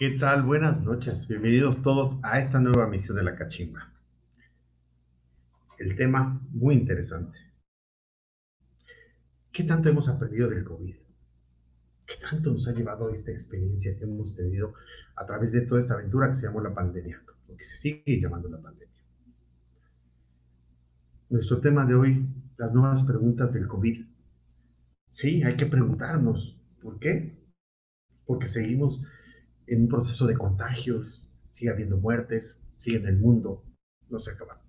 ¿Qué tal? Buenas noches. Bienvenidos todos a esta nueva misión de la cachimba. El tema muy interesante. ¿Qué tanto hemos aprendido del COVID? ¿Qué tanto nos ha llevado esta experiencia que hemos tenido a través de toda esta aventura que se llamó la pandemia? O que se sigue llamando la pandemia. Nuestro tema de hoy, las nuevas preguntas del COVID. Sí, hay que preguntarnos, ¿por qué? Porque seguimos en un proceso de contagios, sigue habiendo muertes, sigue en el mundo, no se ha acabado.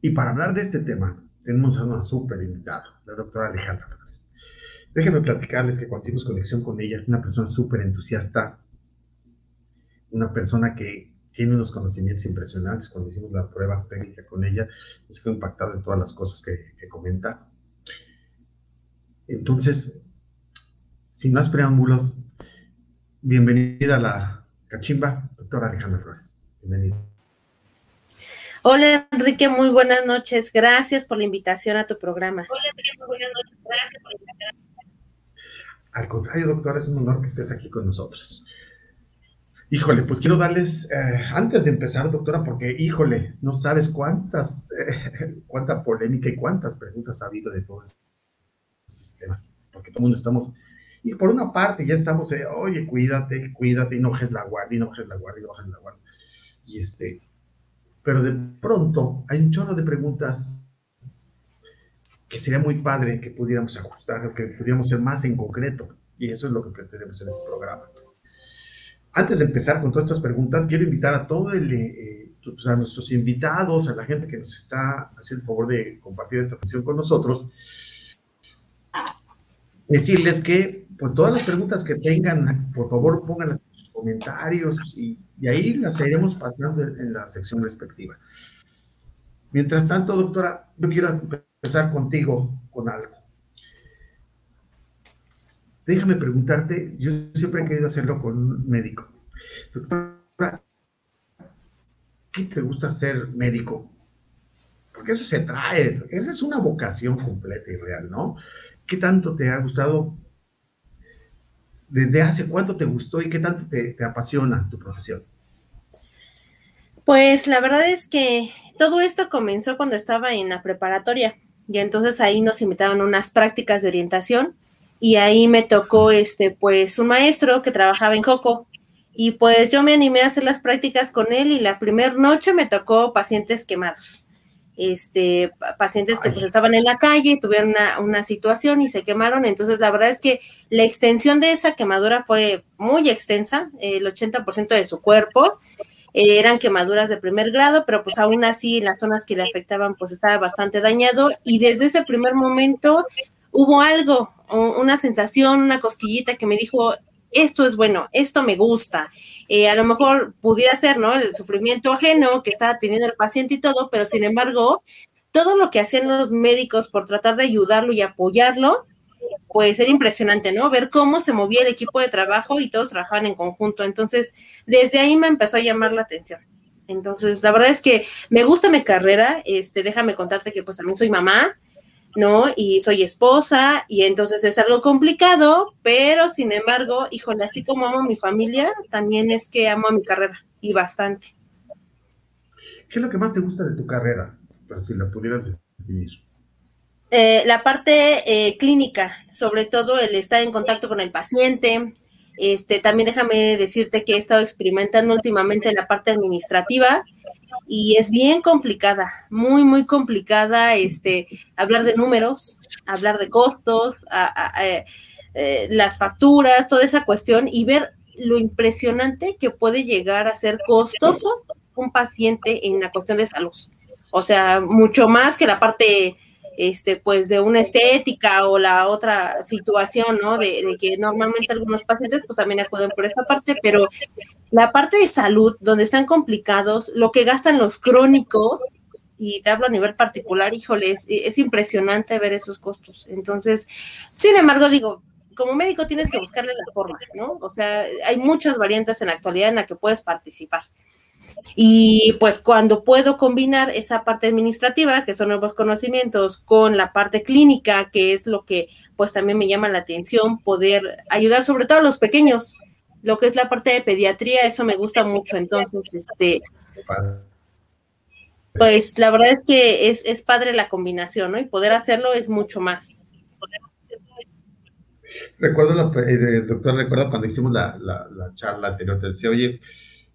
Y para hablar de este tema, tenemos a una súper invitada, la doctora Alejandra Flores. Déjenme platicarles que cuando hicimos conexión con ella, una persona súper entusiasta, una persona que tiene unos conocimientos impresionantes. Cuando hicimos la prueba técnica con ella, nos quedó impactado de todas las cosas que, que comenta. Entonces, sin más preámbulos, bienvenida a la cachimba, doctora Alejandra Flores. Bienvenida. Hola Enrique, muy buenas noches. Gracias por la invitación a tu programa. Hola Enrique, muy buenas noches. Gracias por la invitación. Al contrario, doctora, es un honor que estés aquí con nosotros. Híjole, pues quiero darles, eh, antes de empezar, doctora, porque, híjole, no sabes cuántas, eh, cuánta polémica y cuántas preguntas ha habido de todos estos temas, porque todo el mundo estamos y por una parte ya estamos, eh, oye, cuídate, cuídate, y no bajes la guardia, y no bajes la guardia, y no bajes la guardia. Y este, pero de pronto hay un chorro de preguntas que sería muy padre que pudiéramos ajustar, que pudiéramos ser más en concreto. Y eso es lo que pretendemos en este programa. Antes de empezar con todas estas preguntas, quiero invitar a todos eh, pues, a nuestros invitados, a la gente que nos está haciendo el favor de compartir esta función con nosotros, decirles que pues todas las preguntas que tengan, por favor pónganlas en sus comentarios y, ahí las iremos pasando en, la sección respectiva. Mientras tanto, doctora, yo quiero empezar contigo con algo. Déjame preguntarte, yo siempre he querido hacerlo con un médico. Doctora, ¿qué te gusta ser médico? Porque eso se trae, esa es una vocación completa y real, ¿no? ¿Qué tanto te ha gustado ¿Desde hace cuánto te gustó y qué tanto te, apasiona tu profesión? Pues la verdad es que todo esto comenzó cuando estaba en la preparatoria y entonces ahí nos invitaron a unas prácticas de orientación y ahí me tocó este pues un maestro que trabajaba en Joco y pues yo me animé a hacer las prácticas con él y la primera noche me tocó pacientes quemados este, pacientes que pues estaban en la calle, tuvieron una, situación y se quemaron. Entonces, la verdad es que la extensión de esa quemadura fue muy extensa, el 80% de su cuerpo. Eh, eran quemaduras de primer grado, pero pues aún así las zonas que le afectaban pues estaba bastante dañado y desde ese primer momento hubo algo, una sensación, una cosquillita que me dijo, esto es bueno, esto me gusta. Eh, a lo mejor pudiera ser, ¿no? El sufrimiento ajeno que estaba teniendo el paciente y todo, pero sin embargo, todo lo que hacían los médicos por tratar de ayudarlo y apoyarlo, pues era impresionante, ¿no? Ver cómo se movía el equipo de trabajo y todos trabajaban en conjunto. Entonces, desde ahí me empezó a llamar la atención. Entonces, la verdad es que me gusta mi carrera. Este, déjame contarte que pues también soy mamá. ¿No? Y soy esposa y entonces es algo complicado, pero sin embargo, híjole, así como amo a mi familia, también es que amo a mi carrera y bastante. ¿Qué es lo que más te gusta de tu carrera? Para si la pudieras definir. Eh, la parte eh, clínica, sobre todo el estar en contacto con el paciente. Este, también déjame decirte que he estado experimentando últimamente en la parte administrativa y es bien complicada, muy, muy complicada este, hablar de números, hablar de costos, eh, las facturas, toda esa cuestión y ver lo impresionante que puede llegar a ser costoso un paciente en la cuestión de salud. O sea, mucho más que la parte este, pues de una estética o la otra situación, ¿no? De, que normalmente algunos pacientes pues también acuden por esa parte, pero la parte de salud, donde están complicados, lo que gastan los crónicos, y te hablo a nivel particular, híjole, es, impresionante ver esos costos. Entonces, sin embargo, digo, como médico tienes que buscarle la forma, ¿no? O sea, hay muchas variantes en la actualidad en la que puedes participar. Y pues cuando puedo combinar esa parte administrativa, que son nuevos conocimientos, con la parte clínica, que es lo que pues también me llama la atención, poder ayudar sobre todo a los pequeños, lo que es la parte de pediatría, eso me gusta mucho. Entonces, este, pues la verdad es que es, es padre la combinación, ¿no? Y poder hacerlo es mucho más. Recuerdo, la, eh, doctor, recuerdo cuando hicimos la, la, charla anterior, te decía, oye,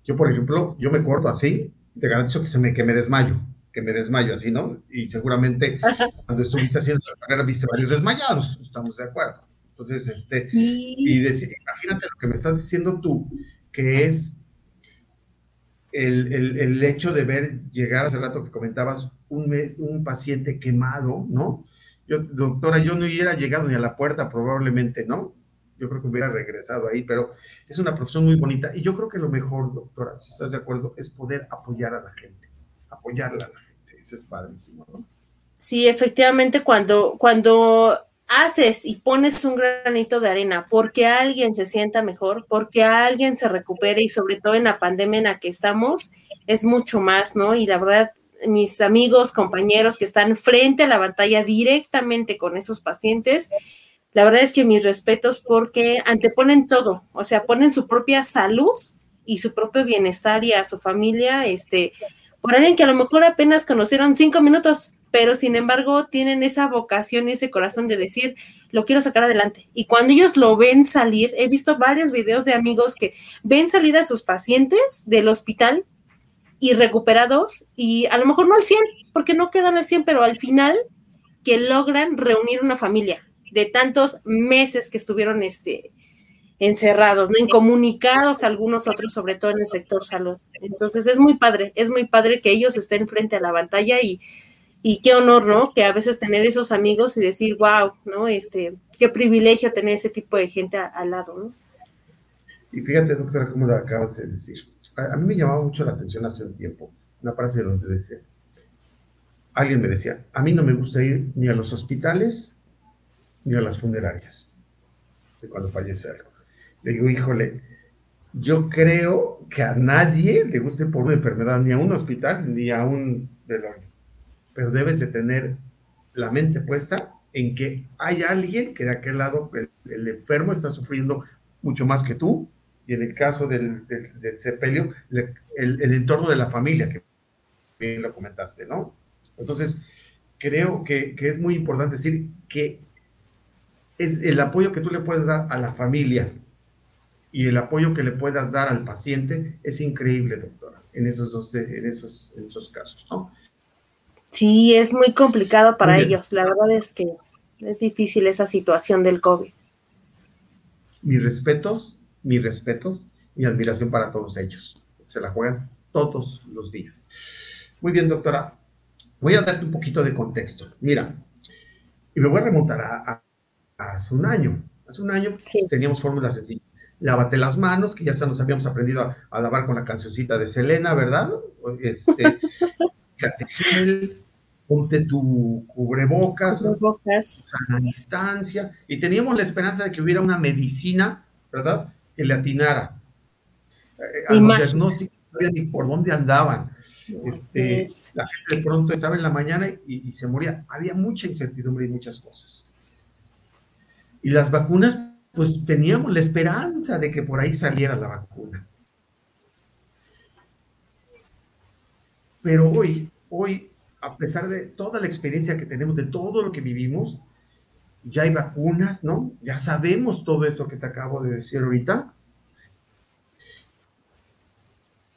yo por ejemplo, yo me corto así, te garantizo que, se me, que me desmayo, que me desmayo así, ¿no? Y seguramente cuando estuviste haciendo la carrera viste varios desmayados, estamos de acuerdo. Entonces, este, y imagínate lo que me estás diciendo tú, que es el, el, el, hecho de ver llegar hace rato que comentabas un, un paciente quemado, ¿no? Yo, doctora, yo no hubiera llegado ni a la puerta, probablemente, ¿no? Yo creo que hubiera regresado ahí, pero es una profesión muy bonita. Y yo creo que lo mejor, doctora, si estás de acuerdo, es poder apoyar a la gente, apoyarla a la gente. Eso es padrísimo, ¿no? Sí, efectivamente, cuando, cuando haces y pones un granito de arena porque alguien se sienta mejor, porque alguien se recupere y sobre todo en la pandemia en la que estamos, es mucho más, ¿no? Y la verdad, mis amigos, compañeros que están frente a la pantalla directamente con esos pacientes, la verdad es que mis respetos porque anteponen todo, o sea, ponen su propia salud y su propio bienestar y a su familia, este, por alguien que a lo mejor apenas conocieron cinco minutos, pero sin embargo tienen esa vocación y ese corazón de decir, lo quiero sacar adelante. Y cuando ellos lo ven salir, he visto varios videos de amigos que ven salir a sus pacientes del hospital y recuperados y a lo mejor no al 100, porque no quedan al 100, pero al final que logran reunir una familia de tantos meses que estuvieron este, encerrados, ¿no? incomunicados algunos otros, sobre todo en el sector salud. Entonces es muy padre, es muy padre que ellos estén frente a la pantalla y, y qué honor, ¿no? Que a veces tener esos amigos y decir, wow, ¿no? Este, qué privilegio tener ese tipo de gente al lado, ¿no? Y fíjate, doctora, como lo acabas de decir a, mí me llamaba mucho la atención hace un tiempo una frase donde decía, alguien me decía, a mí no me gusta ir ni a los hospitales ni a las funerarias, de cuando fallece algo. Le digo, híjole, yo creo que a nadie le guste por una enfermedad, ni a un hospital, ni a un velorio. Pero debes de tener la mente puesta en que hay alguien que de aquel lado, el enfermo está sufriendo mucho más que tú, y en el caso del, del, sepelio, el, entorno de la familia, que bien lo comentaste, ¿no? Entonces, creo que, que, es muy importante decir que es el apoyo que tú le puedes dar a la familia y el apoyo que le puedas dar al paciente es increíble, doctora, en esos, dos, en esos, en esos casos, ¿no? Sí, es muy complicado para ellos. La verdad es que es difícil esa situación del COVID. Mis respetos mis respetos, mi admiración para todos ellos. Se la juegan todos los días. Muy bien, doctora. Voy a darte un poquito de contexto. Mira, y me voy a remontar a, hace un año. Hace un año teníamos fórmulas sencillas. Lávate las manos, que ya se nos habíamos aprendido a, lavar con la cancioncita de Selena, ¿verdad? Este, ponte tu cubrebocas, cubrebocas. a distancia, y teníamos la esperanza de que hubiera una medicina, ¿verdad? que le atinara. Eh, a los diagnósticos no sabían ni por dónde andaban. Este, la gente de pronto estaba en la mañana y, se moría. Había mucha incertidumbre y muchas cosas. Y las vacunas, pues teníamos la esperanza de que por ahí saliera la vacuna. Pero hoy, hoy, a pesar de toda la experiencia que tenemos, de todo lo que vivimos, ya hay vacunas, ¿no? Ya sabemos todo esto que te acabo de decir ahorita.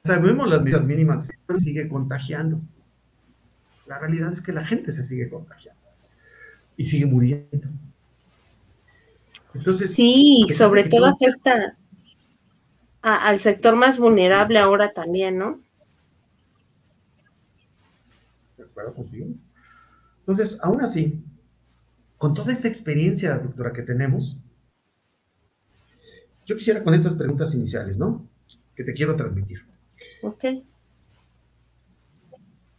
Sabemos las medidas mínimas, sigue contagiando. La realidad es que la gente se sigue contagiando y sigue muriendo. Entonces, sí, sobre todo afecta al sector más vulnerable ahora también, ¿no? De acuerdo contigo. Entonces, aún así, con toda esa experiencia, doctora, que tenemos, yo quisiera con estas preguntas iniciales, ¿no? Que te quiero transmitir. Ok.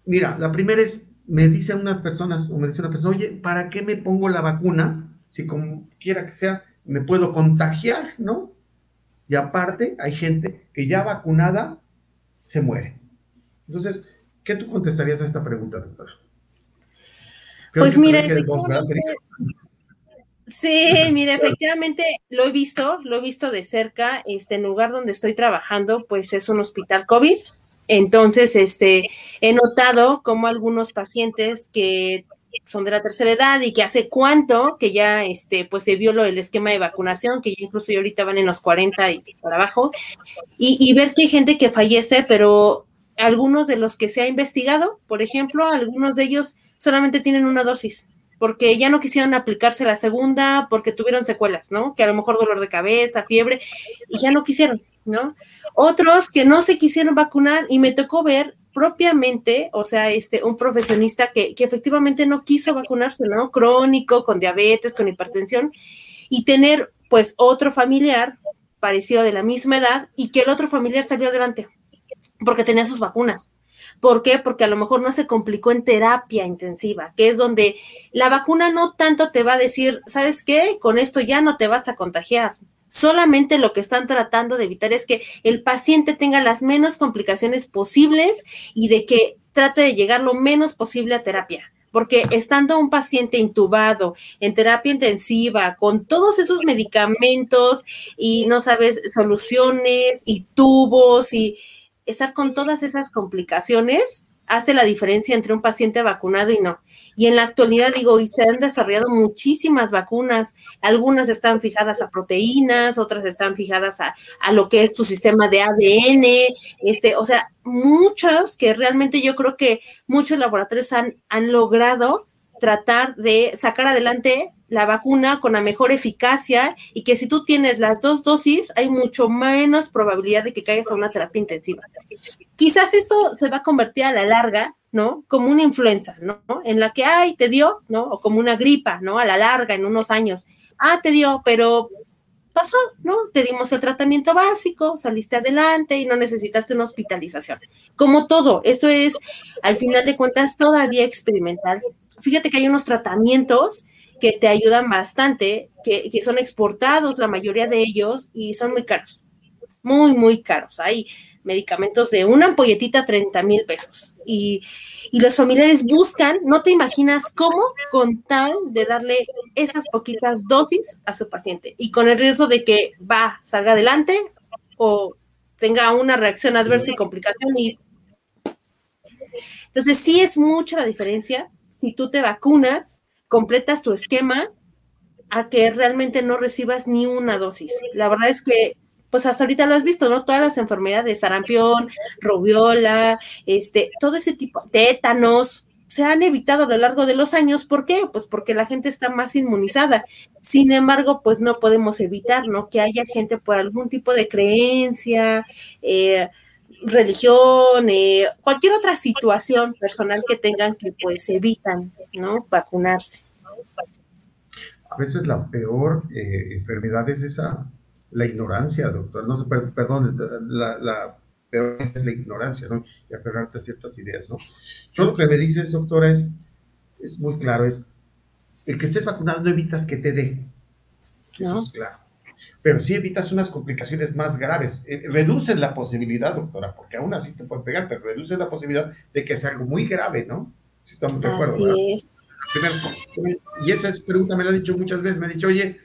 Mira, la primera es, me dicen unas personas, o me dice una persona, oye, ¿para qué me pongo la vacuna? Si como quiera que sea, me puedo contagiar, ¿no? Y aparte, hay gente que ya vacunada se muere. Entonces, ¿qué tú contestarías a esta pregunta, doctora? pues mire, Sí, mire, efectivamente lo he visto, lo he visto de cerca. Este en el lugar donde estoy trabajando, pues es un hospital COVID. Entonces, este, he notado como algunos pacientes que son de la tercera edad y que hace cuánto que ya, este, pues se vio lo del esquema de vacunación, que incluso ya ahorita van en los 40 y para abajo, y, y ver que hay gente que fallece, pero algunos de los que se ha investigado, por ejemplo, algunos de ellos solamente tienen una dosis porque ya no quisieron aplicarse la segunda porque tuvieron secuelas, ¿no? Que a lo mejor dolor de cabeza, fiebre, y ya no quisieron, ¿no? Otros que no se quisieron vacunar y me tocó ver propiamente, o sea, este, un profesionista que, que efectivamente no quiso vacunarse, ¿no? Crónico, con diabetes, con hipertensión, y tener pues otro familiar parecido de la misma edad y que el otro familiar salió adelante porque tenía sus vacunas. ¿Por qué? Porque a lo mejor no se complicó en terapia intensiva, que es donde la vacuna no tanto te va a decir, ¿sabes qué? Con esto ya no te vas a contagiar. Solamente lo que están tratando de evitar es que el paciente tenga las menos complicaciones posibles y de que trate de llegar lo menos posible a terapia. Porque estando un paciente intubado en terapia intensiva con todos esos medicamentos y no sabes soluciones y tubos y estar con todas esas complicaciones hace la diferencia entre un paciente vacunado y no. Y en la actualidad digo, y se han desarrollado muchísimas vacunas, algunas están fijadas a proteínas, otras están fijadas a, a, lo que es tu sistema de ADN, este, o sea, muchas que realmente yo creo que muchos laboratorios han, han logrado tratar de sacar adelante la vacuna con la mejor eficacia y que si tú tienes las dos dosis, hay mucho menos probabilidad de que caigas a una terapia intensiva. Quizás esto se va a convertir a la larga, ¿no? Como una influenza, ¿no? En la que, ay, te dio, ¿no? O como una gripa, ¿no? A la larga, en unos años. Ah, te dio, pero pasó, ¿no? Te dimos el tratamiento básico, saliste adelante y no necesitaste una hospitalización. Como todo, esto es, al final de cuentas, todavía experimental. Fíjate que hay unos tratamientos que te ayudan bastante, que, son exportados, la mayoría de ellos, y son muy caros, muy, muy caros. Hay medicamentos de una ampolletita 30 mil pesos. Y, y, los familiares buscan, no te imaginas cómo, con tal de darle esas poquitas dosis a su paciente y con el riesgo de que va, salga adelante o tenga una reacción adversa y complicación. Y... Entonces, sí es mucha la diferencia si tú te vacunas completas tu esquema a que realmente no recibas ni una dosis. La verdad es que, pues hasta ahorita lo has visto, ¿no? Todas las enfermedades, sarampión, rubiola, este, todo ese tipo, tétanos, se han evitado a lo largo de los años. ¿Por qué? Pues porque la gente está más inmunizada. Sin embargo, pues no podemos evitar, ¿no? Que haya gente por algún tipo de creencia, eh, religión, eh, cualquier otra situación personal que tengan que pues evitan, ¿no? Vacunarse. A veces la peor eh, enfermedad es esa, la ignorancia, doctor. No sé, perdón, la, peor es la ignorancia, ¿no? Y aferrarte a ciertas ideas, ¿no? Yo lo que me dices, doctora, es, es muy claro, es el que estés vacunado no evitas que te dé. Eso es claro pero sí evitas unas complicaciones más graves. Eh, reduces la posibilidad, doctora, porque aún así te pueden pegar, pero reduces la posibilidad de que sea algo muy grave, ¿no? Si estamos de acuerdo. Así es. y esa pregunta me la ha dicho muchas veces, me ha dicho, oye,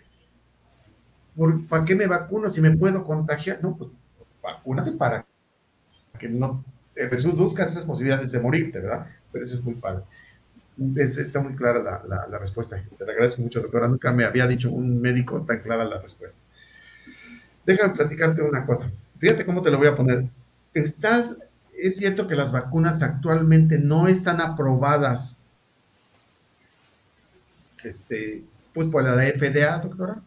¿para qué me vacuno si me puedo contagiar? No, pues vacúnate para que no reduzcas esas posibilidades de morirte, ¿verdad? Pero eso es muy padre. Es, está muy clara la, la, la, respuesta. Te agradezco mucho, doctora. Nunca me había dicho un médico tan clara la respuesta. Déjame platicarte una cosa. Fíjate cómo te lo voy a poner. Estás, es cierto que las vacunas actualmente no están aprobadas este, pues por la FDA, doctora.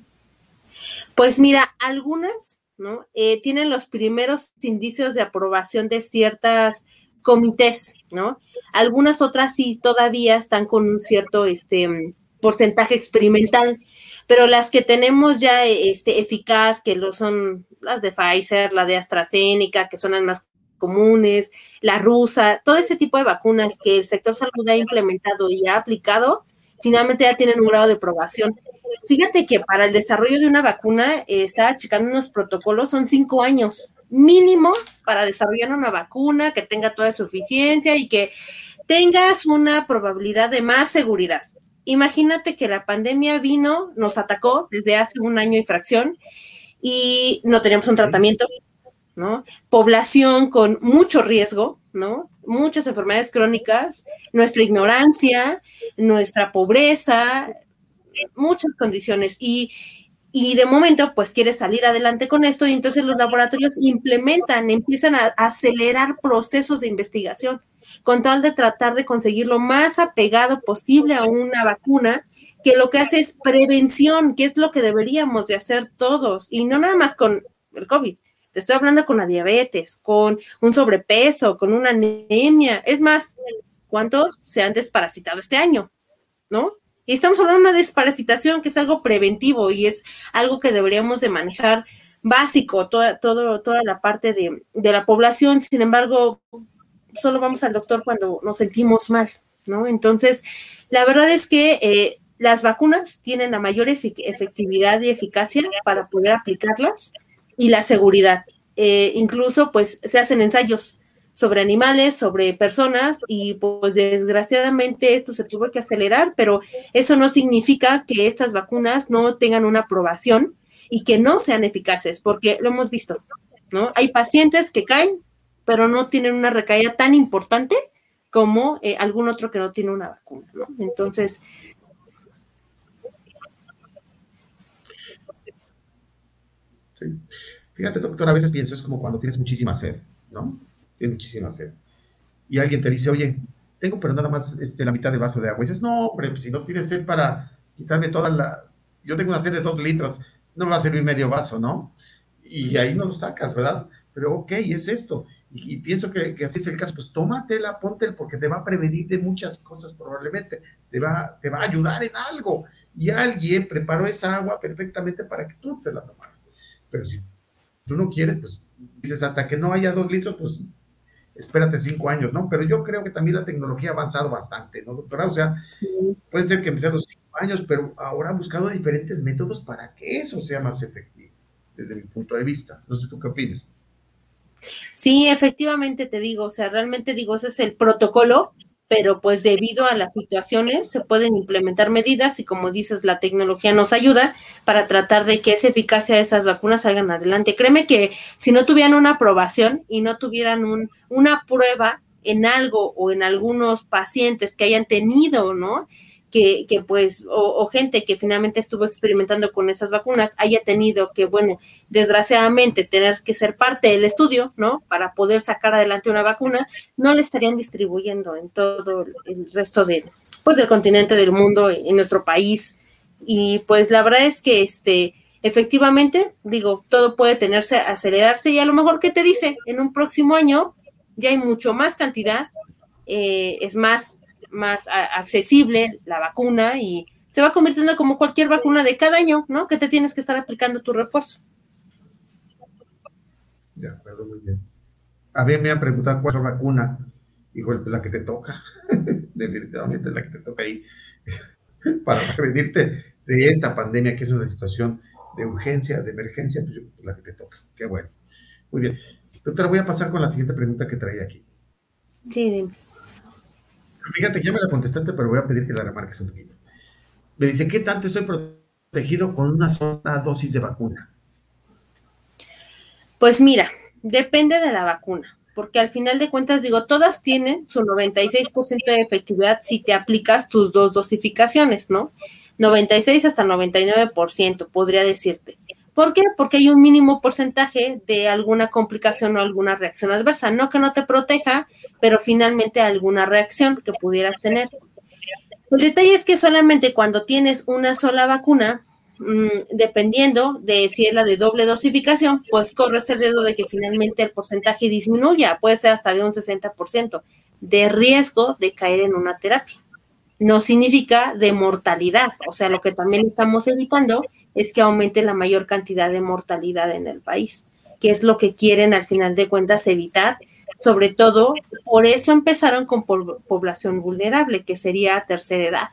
Pues mira, algunas, ¿no? Eh, tienen los primeros indicios de aprobación de ciertas comités, ¿no? Algunas otras sí todavía están con un cierto este, porcentaje experimental pero las que tenemos ya este, eficaz, que lo son las de Pfizer, la de AstraZeneca, que son las más comunes, la rusa, todo ese tipo de vacunas que el sector salud ha implementado y ha aplicado, finalmente ya tienen un grado de aprobación. Fíjate que para el desarrollo de una vacuna, eh, estaba checando unos protocolos, son cinco años, mínimo para desarrollar una vacuna que tenga toda suficiencia y que tengas una probabilidad de más seguridad. Imagínate que la pandemia vino, nos atacó desde hace un año y fracción y no teníamos un tratamiento, ¿no? Población con mucho riesgo, ¿no? Muchas enfermedades crónicas, nuestra ignorancia, nuestra pobreza, muchas condiciones. Y, y de momento, pues quiere salir adelante con esto y entonces los laboratorios implementan, empiezan a acelerar procesos de investigación con tal de tratar de conseguir lo más apegado posible a una vacuna que lo que hace es prevención, que es lo que deberíamos de hacer todos, y no nada más con el COVID. Te estoy hablando con la diabetes, con un sobrepeso, con una anemia. Es más, ¿cuántos se han desparasitado este año? ¿No? Y estamos hablando de una desparasitación que es algo preventivo y es algo que deberíamos de manejar básico, toda, toda la parte de, de la población. Sin embargo, solo vamos al doctor cuando nos sentimos mal, ¿no? Entonces, la verdad es que eh, las vacunas tienen la mayor efectividad y eficacia para poder aplicarlas y la seguridad. Eh, incluso, pues, se hacen ensayos sobre animales, sobre personas y pues desgraciadamente esto se tuvo que acelerar, pero eso no significa que estas vacunas no tengan una aprobación y que no sean eficaces, porque lo hemos visto, ¿no? Hay pacientes que caen, pero no tienen una recaída tan importante como eh, algún otro que no tiene una vacuna, ¿no? Entonces... Sí. Fíjate, doctor, a veces pienso, es como cuando tienes muchísima sed, ¿no? Tienes muchísima sed. Y alguien te dice, oye, tengo pero nada más este, la mitad de vaso de agua. Y dices, no, hombre, pues si no tienes sed para quitarme toda la... Yo tengo una sed de dos litros, no me va a servir medio vaso, ¿no? Y ahí no lo sacas, ¿verdad? Pero ok, es esto y, pienso que, así es el caso, pues tómatela, póntela, porque te va a prevenir de muchas cosas probablemente, te va, te va a ayudar en algo. Y alguien preparó esa agua perfectamente para que tú te la tomaras. Pero si tú no quieres, pues dices, hasta que no haya dos litros, pues espérate cinco años, ¿no? Pero yo creo que también la tecnología ha avanzado bastante, ¿no, doctora? O sea, puede ser que empiece los cinco años, pero ahora han buscado diferentes métodos para que eso sea más efectivo, desde mi punto de vista. No sé tú qué opinas. Sí, efectivamente te digo, o sea, realmente digo, ese es el protocolo, pero pues debido a las situaciones se pueden implementar medidas y como dices, la tecnología nos ayuda para tratar de que esa eficacia de esas vacunas salgan adelante. Créeme que si no tuvieran una aprobación y no tuvieran un, una prueba en algo o en algunos pacientes que hayan tenido, ¿no? Que, pues, o, gente que finalmente estuvo experimentando con esas vacunas haya tenido que, bueno, desgraciadamente tener que ser parte del estudio, ¿no? Para poder sacar adelante una vacuna, no le estarían distribuyendo en todo el resto de, pues, del continente, del mundo, en nuestro país. Y pues la verdad es que, este, efectivamente, digo, todo puede tenerse, acelerarse y a lo mejor, ¿qué te dice? En un próximo año ya hay mucho más cantidad, eh, es más más accesible la vacuna y se va convirtiendo como cualquier vacuna de cada año, ¿no? Que te tienes que estar aplicando tu refuerzo. De acuerdo, muy bien. A ver, me han preguntado cuál es la vacuna. Igual, pues la que te toca. Definitivamente la que te toca ahí. Para prevenirte de esta pandemia, que es una situación de urgencia, de emergencia, pues, pues la que te toca. Qué bueno. Muy bien. Doctora, voy a pasar con la siguiente pregunta que traía aquí. Sí, dime. Fíjate, ya me la contestaste, pero voy a pedir que la remarques un poquito. Me dice, ¿qué tanto estoy protegido con una sola dosis de vacuna? Pues mira, depende de la vacuna, porque al final de cuentas, digo, todas tienen su 96% de efectividad si te aplicas tus dos dosificaciones, ¿no? 96 hasta 99%, podría decirte. ¿Por qué? Porque hay un mínimo porcentaje de alguna complicación o alguna reacción adversa. No que no te proteja, pero finalmente alguna reacción que pudieras tener. El detalle es que solamente cuando tienes una sola vacuna, mm, dependiendo de si es la de doble dosificación, pues corres el riesgo de que finalmente el porcentaje disminuya, puede ser hasta de un 60% de riesgo de caer en una terapia. No significa de mortalidad, o sea, lo que también estamos evitando es que aumente la mayor cantidad de mortalidad en el país, que es lo que quieren al final de cuentas evitar. Sobre todo, por eso empezaron con población vulnerable, que sería tercera edad,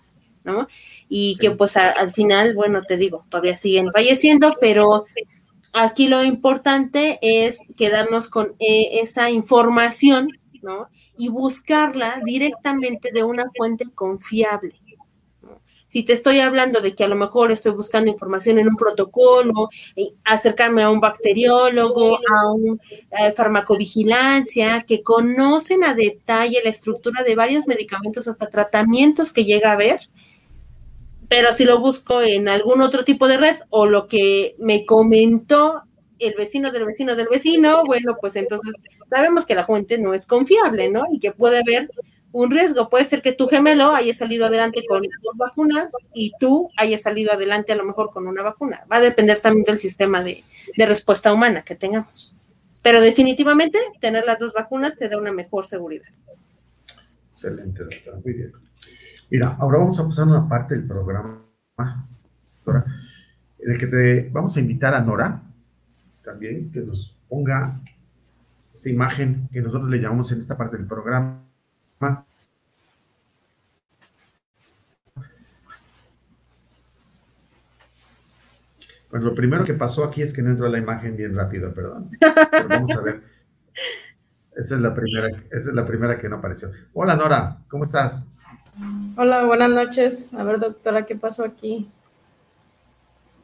¿no? Y que pues al final, bueno, te digo, todavía siguen falleciendo, pero aquí lo importante es quedarnos con eh, esa información, ¿no? Y buscarla directamente de una fuente confiable. Si te estoy hablando de que a lo mejor estoy buscando información en un protocolo, acercarme a un bacteriólogo, a un eh, farmacovigilancia, que conocen a detalle la estructura de varios medicamentos, hasta tratamientos que llega a ver, pero si lo busco en algún otro tipo de red o lo que me comentó el vecino del vecino del vecino, bueno, pues entonces sabemos que la fuente no es confiable, ¿no? Y que puede haber un riesgo. Puede ser que tu gemelo haya salido adelante con dos vacunas y tú hayas salido adelante a lo mejor con una vacuna. Va a depender también del sistema de, respuesta humana que tengamos. Pero definitivamente tener las dos vacunas te da una mejor seguridad. Excelente, doctora. Muy bien. Mira, ahora vamos a pasar a una parte del programa, doctora, en el que te vamos a invitar a Nora también, que nos ponga esa imagen que nosotros le llamamos en esta parte del programa pues lo primero que pasó aquí es que no entró la imagen bien rápido, perdón. vamos a ver. Esa es la primera, esa es la primera que no apareció. Hola Nora, ¿cómo estás? Hola, buenas noches. A ver, doctora, ¿qué pasó aquí?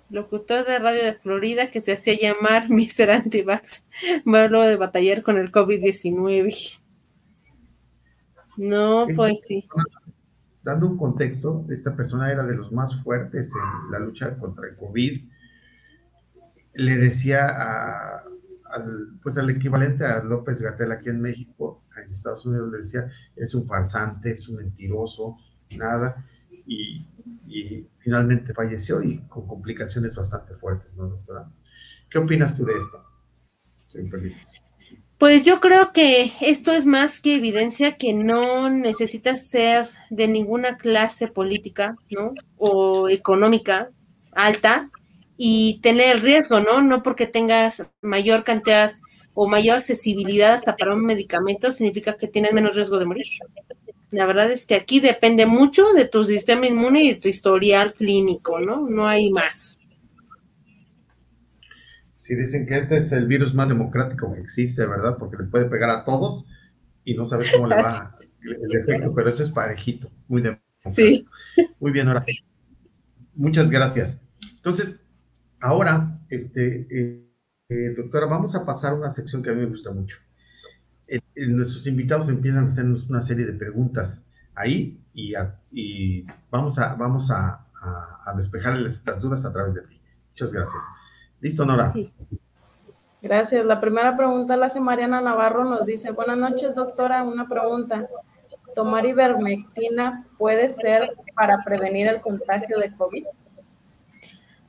Locutor de radio de Florida que se hacía llamar Mr. Antivax, luego de batallar con el COVID-19. No, pues sí. Dando un contexto, esta persona era de los más fuertes en la lucha contra el COVID. Le decía al, pues al equivalente a López Gatel aquí en México, en Estados Unidos, le decía, es un farsante, es un mentiroso, nada. Y, finalmente falleció y con complicaciones bastante fuertes, ¿no, doctora? ¿Qué opinas tú de esto? feliz. Pues yo creo que esto es más que evidencia que no necesitas ser de ninguna clase política, ¿no? O económica alta y tener riesgo, ¿no? No porque tengas mayor cantidad o mayor accesibilidad hasta para un medicamento significa que tienes menos riesgo de morir. La verdad es que aquí depende mucho de tu sistema inmune y de tu historial clínico, ¿no? No hay más. Sí, dicen que este es el virus más democrático que existe, ¿verdad? Porque le puede pegar a todos y no sabes cómo le va el efecto, pero ese es parejito, muy democrático. Sí. Muy bien, ahora Muchas gracias. Entonces, ahora, este, eh, eh, doctora, vamos a pasar a una sección que a mí me gusta mucho. nuestros invitados empiezan a hacernos una serie de preguntas ahí y, vamos a, vamos a, a, despejarles estas dudas a través de ti. Muchas gracias. Listo, Nora. Gracias. La primera pregunta la hace Mariana Navarro, nos dice, buenas noches, doctora, una pregunta. ¿Tomar ivermectina puede ser para prevenir el contagio de COVID?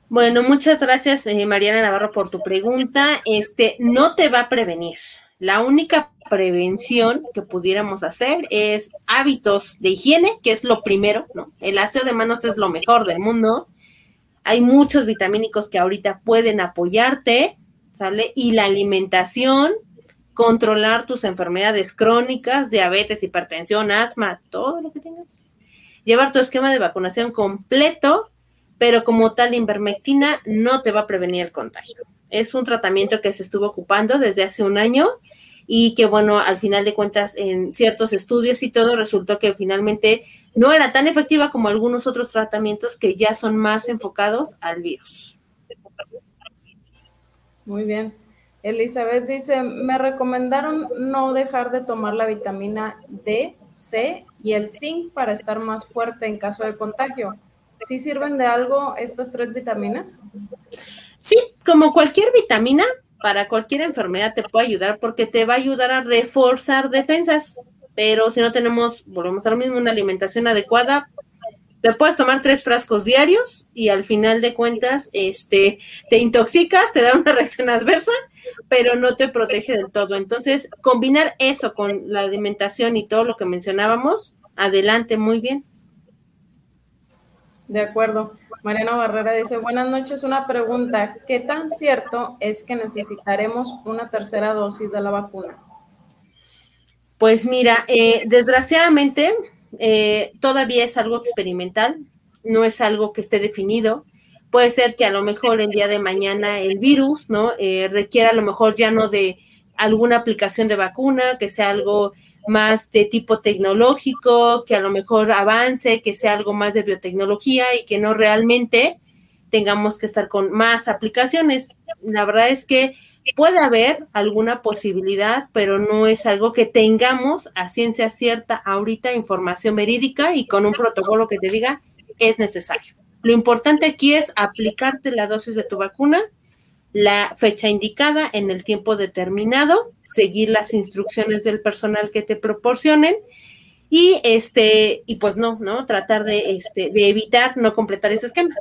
Bueno, muchas gracias, eh, Mariana Navarro, por tu pregunta. Este, no te va a prevenir. La única prevención que pudiéramos hacer es hábitos de higiene, que es lo primero, ¿no? El aseo de manos es lo mejor del mundo. Hay muchos vitamínicos que ahorita pueden apoyarte, ¿sale? Y la alimentación, controlar tus enfermedades crónicas, diabetes, hipertensión, asma, todo lo que tengas. Llevar tu esquema de vacunación completo, pero como tal, la invermectina no te va a prevenir el contagio. Es un tratamiento que se estuvo ocupando desde hace un año y que bueno, al final de cuentas en ciertos estudios y todo resultó que finalmente no era tan efectiva como algunos otros tratamientos que ya son más enfocados al virus. Muy bien. Elizabeth dice, me recomendaron no dejar de tomar la vitamina D, C y el zinc para estar más fuerte en caso de contagio. ¿Sí sirven de algo estas tres vitaminas? Sí, como cualquier vitamina, para cualquier enfermedad te puede ayudar porque te va a ayudar a reforzar defensas. Pero si no tenemos, volvemos a lo mismo, una alimentación adecuada, te puedes tomar tres frascos diarios y al final de cuentas, este, te intoxicas, te da una reacción adversa, pero no te protege del todo. Entonces, combinar eso con la alimentación y todo lo que mencionábamos, adelante, muy bien. De acuerdo. Mariana Barrera dice, buenas noches, una pregunta. ¿Qué tan cierto es que necesitaremos una tercera dosis de la vacuna? Pues mira, eh, desgraciadamente eh, todavía es algo experimental, no es algo que esté definido, Puede ser que a lo mejor el día de mañana el virus, ¿no? Eh, requiera a lo mejor ya no de alguna aplicación de vacuna, que sea algo más de tipo tecnológico, que a lo mejor avance, que sea algo más de biotecnología y que no realmente tengamos que estar con más aplicaciones. La verdad es que puede haber alguna posibilidad, pero no es algo que tengamos a ciencia cierta ahorita información verídica y con un protocolo que te diga es necesario. Lo importante aquí es aplicarte la dosis de tu vacuna, la fecha indicada en el tiempo determinado, seguir las instrucciones del personal que te proporcionen y este y pues no, ¿no? Tratar de este de evitar no completar ese esquema.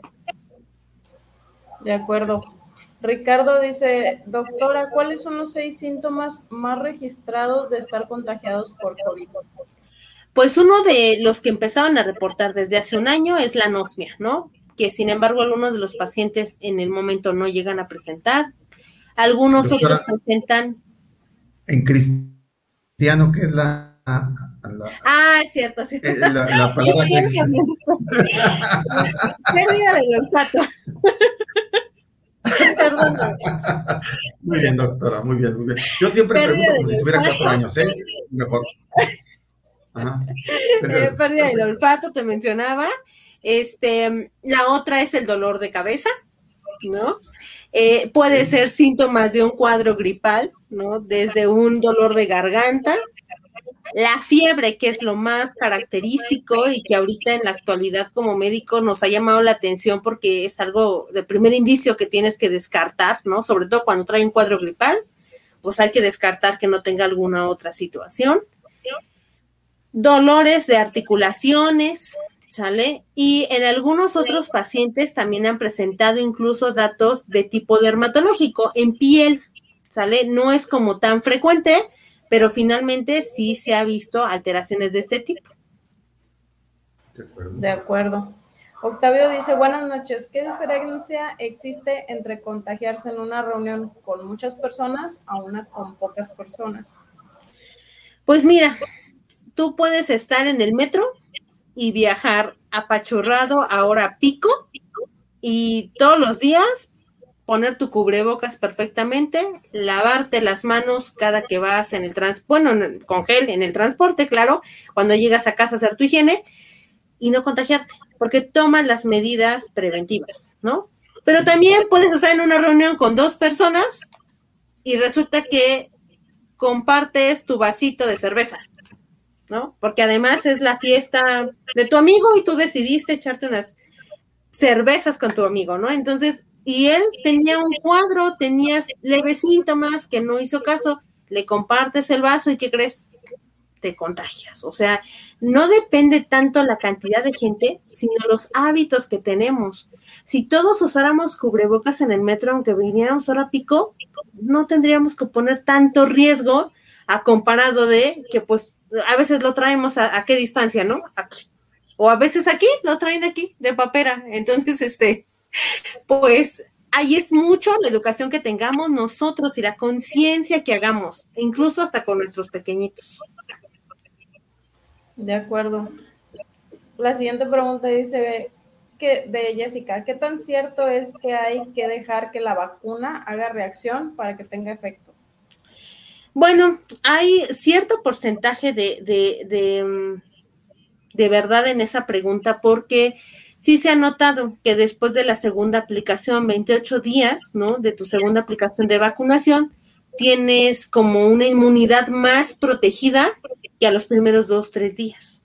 De acuerdo. Ricardo dice, doctora, ¿cuáles son los seis síntomas más registrados de estar contagiados por COVID? Pues uno de los que empezaron a reportar desde hace un año es la anosmia, ¿no? Que sin embargo algunos de los pacientes en el momento no llegan a presentar. Algunos otros presentan. En cristiano, que es la. ah, es cierto, sí. Eh, la, la palabra Pérdida del olfato. Perdón. Muy bien, doctora, muy bien, muy bien. Yo siempre pregunto como si tuviera cuatro años, ¿eh? Mejor. Eh, pérdida del olfato, te mencionaba. Este, la otra es el dolor de cabeza, ¿no? Eh, puede ser síntomas de un cuadro gripal, ¿no? Desde un dolor de garganta, la fiebre, que es lo más característico y que ahorita en la actualidad como médico nos ha llamado la atención porque es algo de primer indicio que tienes que descartar, ¿no? Sobre todo cuando trae un cuadro gripal, pues hay que descartar que no tenga alguna otra situación. Dolores de articulaciones, ¿sale? Y en algunos otros pacientes también han presentado incluso datos de tipo dermatológico en piel, ¿sale? No es como tan frecuente, pero finalmente sí se ha visto alteraciones de ese tipo. De acuerdo. Octavio dice, buenas noches, ¿qué diferencia existe entre contagiarse en una reunión con muchas personas a una con pocas personas? Pues mira, tú puedes estar en el metro y viajar apachurrado a hora pico y todos los días poner tu cubrebocas perfectamente, lavarte las manos cada que vas en el transporte, bueno, con gel en el transporte, claro, cuando llegas a casa a hacer tu higiene y no contagiarte, porque toman las medidas preventivas, ¿no? Pero también puedes estar en una reunión con dos personas y resulta que compartes tu vasito de cerveza, ¿no? Porque además es la fiesta de tu amigo y tú decidiste echarte unas cervezas con tu amigo, ¿no? Entonces, y él tenía un cuadro, tenía leves síntomas que no hizo caso, le compartes el vaso y ¿qué crees? Te contagias. O sea, no depende tanto la cantidad de gente, sino los hábitos que tenemos. Si todos usáramos cubrebocas en el metro, aunque viniéramos hora pico, no tendríamos que poner tanto riesgo a comparado de que pues a veces lo traemos a, a qué distancia, ¿no? Aquí. O a veces aquí, lo traen de aquí, de papera. Entonces, este, pues ahí es mucho la educación que tengamos nosotros y la conciencia que hagamos, incluso hasta con nuestros pequeñitos. De acuerdo. La siguiente pregunta dice que de Jessica, ¿qué tan cierto es que hay que dejar que la vacuna haga reacción para que tenga efecto? Bueno, hay cierto porcentaje de, de, de, mm, de verdad en esa pregunta porque sí se ha notado que después de la segunda aplicación, 28 días, ¿no? De tu segunda aplicación de vacunación, tienes como una inmunidad más protegida que a los primeros dos, tres días.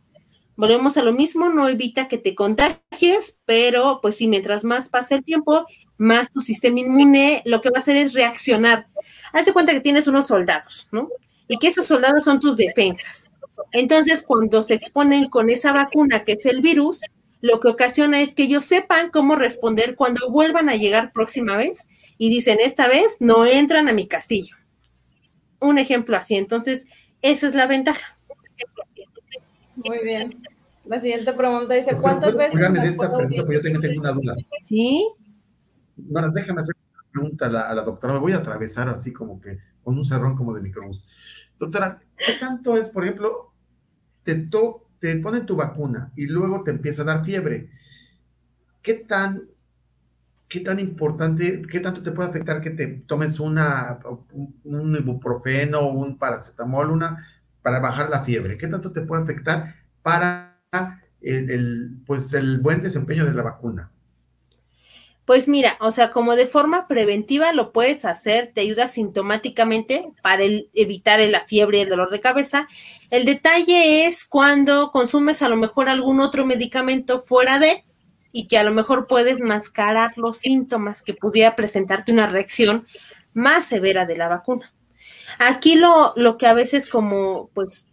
Volvemos a lo mismo, no evita que te contagies, pero pues sí, mientras más pase el tiempo, más tu sistema inmune lo que va a hacer es reaccionar. Haz de cuenta que tienes unos soldados, ¿no? Y que esos soldados son tus defensas. Entonces, cuando se exponen con esa vacuna que es el virus, lo que ocasiona es que ellos sepan cómo responder cuando vuelvan a llegar próxima vez y dicen, esta vez no entran a mi castillo. Un ejemplo así, entonces, esa es la ventaja. Muy bien. La siguiente pregunta dice, ¿cuántas veces... de esta pregunta, pues yo tengo, una duda. ¿Sí? Bueno, déjame hacer una pregunta a la, doctora. Me voy a atravesar así como que con un cerrón como de microbús. Doctora, ¿qué tanto es, por ejemplo, te, to te ponen tu vacuna y luego te empieza a dar fiebre, ¿qué tan ¿qué tan importante, qué tanto te puede afectar que te tomes una, un, ibuprofeno o un paracetamol, una, para bajar la fiebre? ¿Qué tanto te puede afectar para el, pues el buen desempeño de la vacuna? Pues mira, o sea, como de forma preventiva lo puedes hacer, te ayuda sintomáticamente para evitar la fiebre y el dolor de cabeza. El detalle es cuando consumes a lo mejor algún otro medicamento fuera de y que a lo mejor puedes mascarar los síntomas que pudiera presentarte una reacción más severa de la vacuna. Aquí lo, lo que a veces como, pues,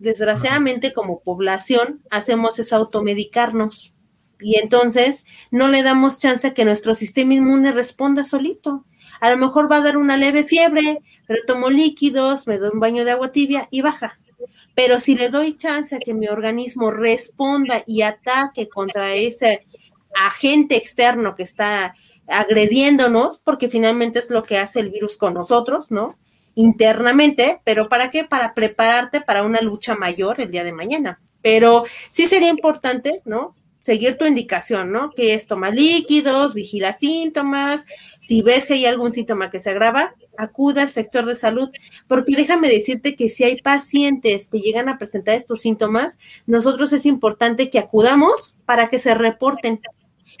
desgraciadamente como población hacemos es automedicarnos y entonces no le damos chance a que nuestro sistema inmune responda solito. A lo mejor va a dar una leve fiebre, pero tomo líquidos, me doy un baño de agua tibia y baja. Pero si le doy chance a que mi organismo responda y ataque contra ese agente externo que está agrediéndonos, porque finalmente es lo que hace el virus con nosotros, ¿no? Internamente, pero ¿para qué? Para prepararte para una lucha mayor el día de mañana. Pero sí sería importante, ¿no? Seguir tu indicación, ¿no? Que es toma líquidos, vigila síntomas, si ves que hay algún síntoma que se agrava, acuda al sector de salud, porque déjame decirte que si hay pacientes que llegan a presentar estos síntomas, nosotros es importante que acudamos para que se reporten.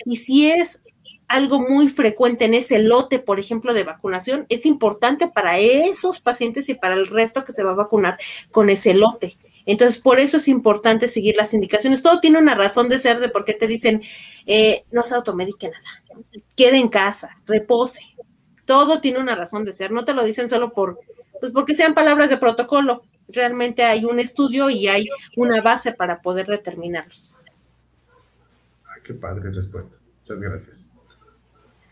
Y si es algo muy frecuente en ese lote, por ejemplo, de vacunación, es importante para esos pacientes y para el resto que se va a vacunar con ese lote. Entonces, por eso es importante seguir las indicaciones. Todo tiene una razón de ser de por qué te dicen, eh, no se automedique nada, quede en casa, repose. Todo tiene una razón de ser. No te lo dicen solo por, pues porque sean palabras de protocolo. Realmente hay un estudio y hay una base para poder determinarlos. Ay, qué padre respuesta. Muchas gracias.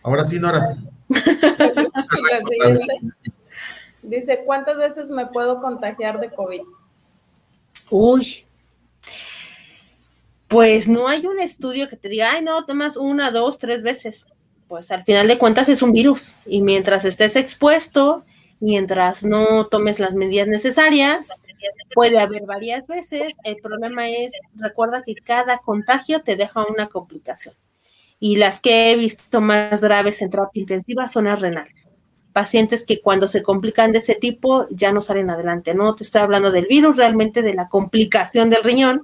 Ahora sí, Nora. Dice, ¿cuántas veces me puedo contagiar de COVID? Uy, pues no hay un estudio que te diga, ay, no, tomas una, dos, tres veces. Pues al final de cuentas es un virus y mientras estés expuesto, mientras no tomes las medidas necesarias, puede haber varias veces. El problema es, recuerda que cada contagio te deja una complicación. Y las que he visto más graves en terapia intensiva son las renales pacientes que cuando se complican de ese tipo ya no salen adelante, ¿no? Te estoy hablando del virus, realmente de la complicación del riñón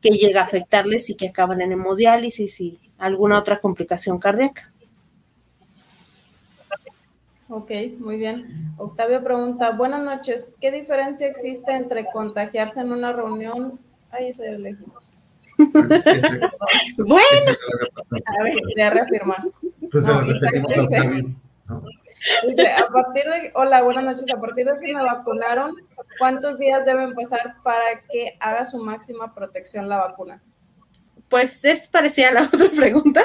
que llega a afectarles y que acaban en hemodiálisis y alguna otra complicación cardíaca. Ok, muy bien. Octavio pregunta, buenas noches, ¿qué diferencia existe entre contagiarse en una reunión? Ahí se elegí. bueno, a ver, voy a reafirmar. Pues no, repetimos a partir de, hola, buenas noches. A partir de que me vacunaron, ¿cuántos días deben pasar para que haga su máxima protección la vacuna? Pues es parecida a la otra pregunta,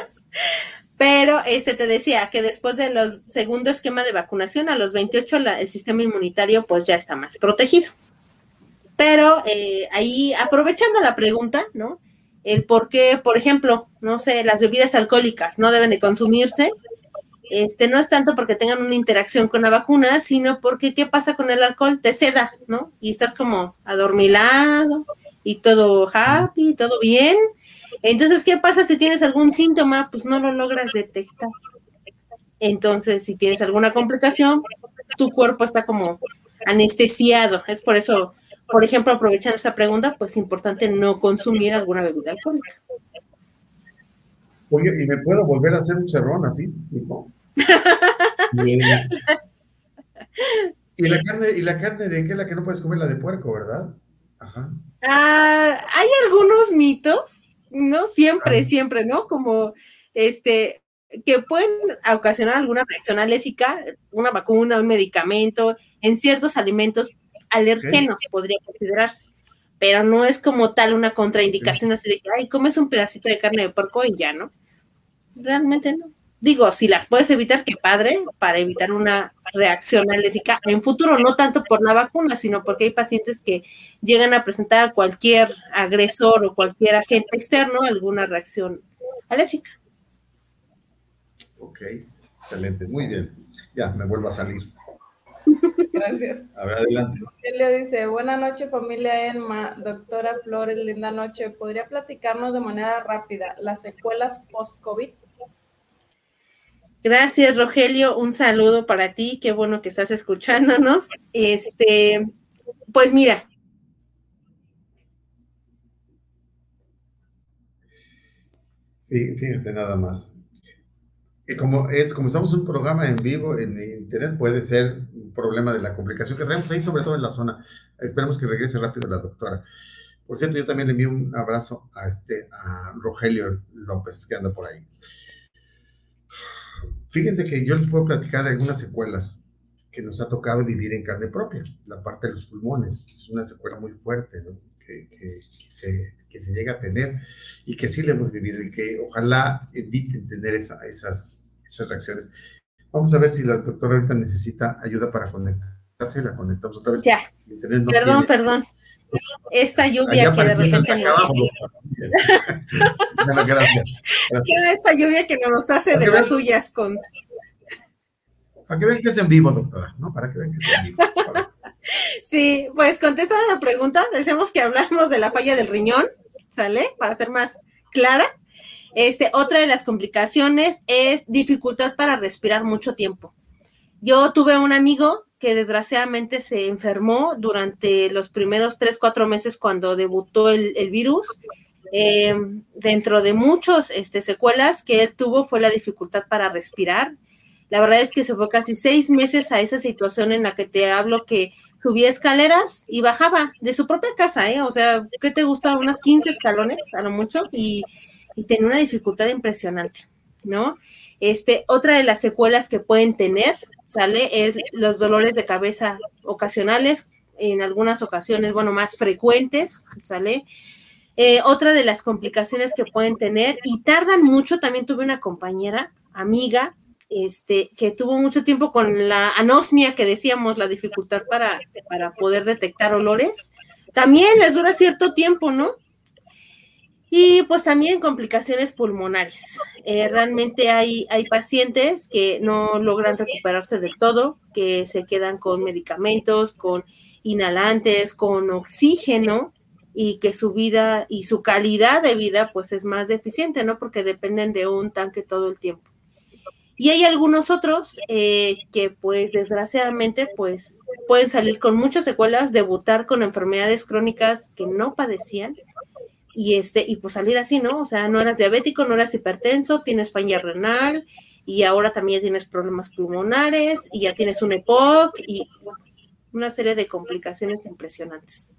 pero este te decía que después de los segundo esquema de vacunación, a los 28 el sistema inmunitario pues ya está más protegido. Pero eh, ahí, aprovechando la pregunta, ¿no? El por qué, por ejemplo, no sé, las bebidas alcohólicas no deben de consumirse este, no es tanto porque tengan una interacción con la vacuna, sino porque ¿qué pasa con el alcohol? Te seda, ¿no? Y estás como adormilado y todo happy, todo bien. Entonces, ¿qué pasa si tienes algún síntoma? Pues no lo logras detectar. Entonces, si tienes alguna complicación, tu cuerpo está como anestesiado. Es por eso, por ejemplo, aprovechando esa pregunta, pues es importante no consumir alguna bebida alcohólica. Oye, ¿y me puedo volver a hacer un cerrón así, hijo? Y la carne, y la carne de qué la que no puedes comer, la de puerco, ¿verdad? Ajá. Ah, hay algunos mitos, ¿no? Siempre, siempre, ¿no? Como este, que pueden ocasionar alguna reacción alérgica, una vacuna, un medicamento, en ciertos alimentos alérgenos podría considerarse, pero no es como tal una contraindicación así de que, ay, comes un pedacito de carne de puerco y ya, ¿no? Realmente no digo, si las puedes evitar, qué padre, para evitar una reacción alérgica en futuro, no tanto por la vacuna, sino porque hay pacientes que llegan a presentar a cualquier agresor o cualquier agente externo alguna reacción alérgica. Ok, excelente, muy bien. Ya, me vuelvo a salir. Gracias. A ver, adelante. le dice, buenas noches familia Elma, doctora Flores, linda noche. ¿Podría platicarnos de manera rápida las secuelas post-COVID? Gracias, Rogelio. Un saludo para ti. Qué bueno que estás escuchándonos. Este, pues mira. Fíjate nada más. Como, es, como un programa en vivo en internet, puede ser un problema de la complicación que tenemos ahí, sobre todo en la zona. Esperemos que regrese rápido la doctora. Por cierto, yo también le envío un abrazo a, este, a Rogelio López, que anda por ahí. Fíjense que yo les puedo platicar de algunas secuelas que nos ha tocado vivir en carne propia. La parte de los pulmones es una secuela muy fuerte que, se, que, se, llega a tener y que sí le hemos vivido y que ojalá eviten tener esa, esas, esas reacciones. Vamos a ver si la doctora ahorita necesita ayuda para conectarse. La conectamos otra vez. Ya. perdón, perdón. Esta lluvia que de repente gracias, Esta lluvia que nos hace de las suyas con. Para que vean que es en vivo, doctora, ¿no? Para que vean que es en vivo. sí, pues contestando la pregunta, decimos que hablamos de la falla del riñón, ¿sale? Para ser más clara. Este, otra de las complicaciones es dificultad para respirar mucho tiempo. Yo tuve un amigo que desgraciadamente se enfermó durante los primeros tres, cuatro meses cuando debutó el, virus. Eh, dentro de muchos este, secuelas que él tuvo fue la dificultad para respirar. La verdad es que se fue casi seis meses a esa situación en la que te hablo que subía escaleras y bajaba de su propia casa, ¿eh? O sea, ¿qué te gusta? Unas 15 escalones a lo mucho y, y tenía una dificultad impresionante, ¿no? Este, otra de las secuelas que pueden tener ¿sale? Es los dolores de cabeza ocasionales, en algunas ocasiones, bueno, más frecuentes, ¿sale? Eh, otra de las complicaciones que pueden tener, y tardan mucho, también tuve una compañera, amiga, este, que tuvo mucho tiempo con la anosmia que decíamos, la dificultad para, para poder detectar olores. También les dura cierto tiempo, ¿no? Y pues también complicaciones pulmonares. Eh, realmente hay, hay pacientes que no logran recuperarse del todo, que se quedan con medicamentos, con inhalantes, con oxígeno y que su vida y su calidad de vida pues es más deficiente, ¿no? Porque dependen de un tanque todo el tiempo. Y hay algunos otros eh, que pues desgraciadamente pues pueden salir con muchas secuelas, debutar con enfermedades crónicas que no padecían y este, y pues salir así, ¿no? O sea, no eras diabético, no eras hipertenso, tienes falla renal, y ahora también tienes problemas pulmonares, y ya tienes un EPOC, y una serie de complicaciones impresionantes.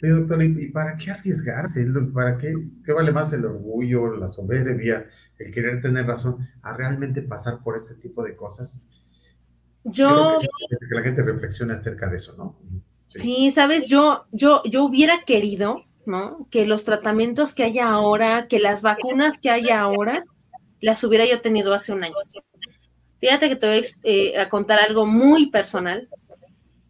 Sí, doctor, ¿y para qué arriesgarse? ¿Para qué, qué vale más el orgullo, la soberbia, el querer tener razón, a realmente pasar por este tipo de cosas? Yo... Que, que la gente reflexione acerca de eso, ¿no? Sí. sí, sabes, yo, yo, yo hubiera querido ¿no? Que los tratamientos que haya ahora, que las vacunas que haya ahora, las hubiera yo tenido hace un año. Fíjate que te voy eh, a contar algo muy personal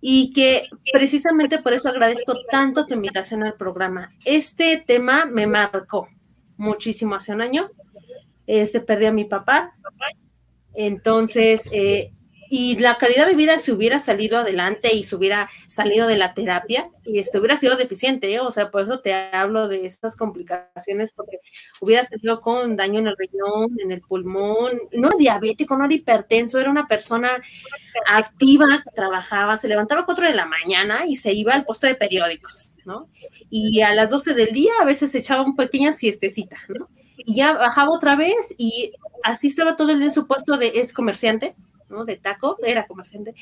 y que precisamente por eso agradezco tanto tu invitación al programa. Este tema me marcó muchísimo hace un año. Este, perdí a mi papá. Entonces, eh, y la calidad de vida se hubiera salido adelante y se hubiera salido de la terapia y este hubiera sido deficiente, ¿eh? o sea, por eso te hablo de estas complicaciones, porque hubiera salido con daño en el riñón, en el pulmón, no diabético, no era hipertenso, era una persona activa que trabajaba, se levantaba a 4 de la mañana y se iba al puesto de periódicos, ¿no? Y a las 12 del día a veces se echaba una pequeña siestecita, ¿no? Y ya bajaba otra vez y así estaba todo el día en su puesto de es comerciante, de taco, era comerciante,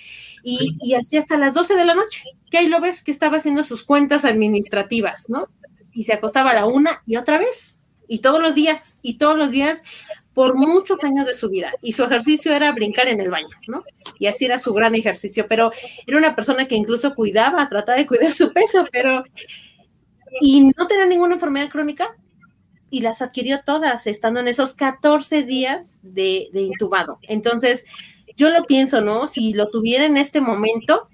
y, y así hasta las 12 de la noche, que ahí lo ves que estaba haciendo sus cuentas administrativas, ¿no? Y se acostaba a la una y otra vez, y todos los días, y todos los días por muchos años de su vida. Y su ejercicio era brincar en el baño, ¿no? Y así era su gran ejercicio, pero era una persona que incluso cuidaba, trataba de cuidar su peso, pero... Y no tenía ninguna enfermedad crónica, y las adquirió todas estando en esos 14 días de, de, intubado. Entonces, yo lo pienso, ¿no? Si lo tuviera en este momento,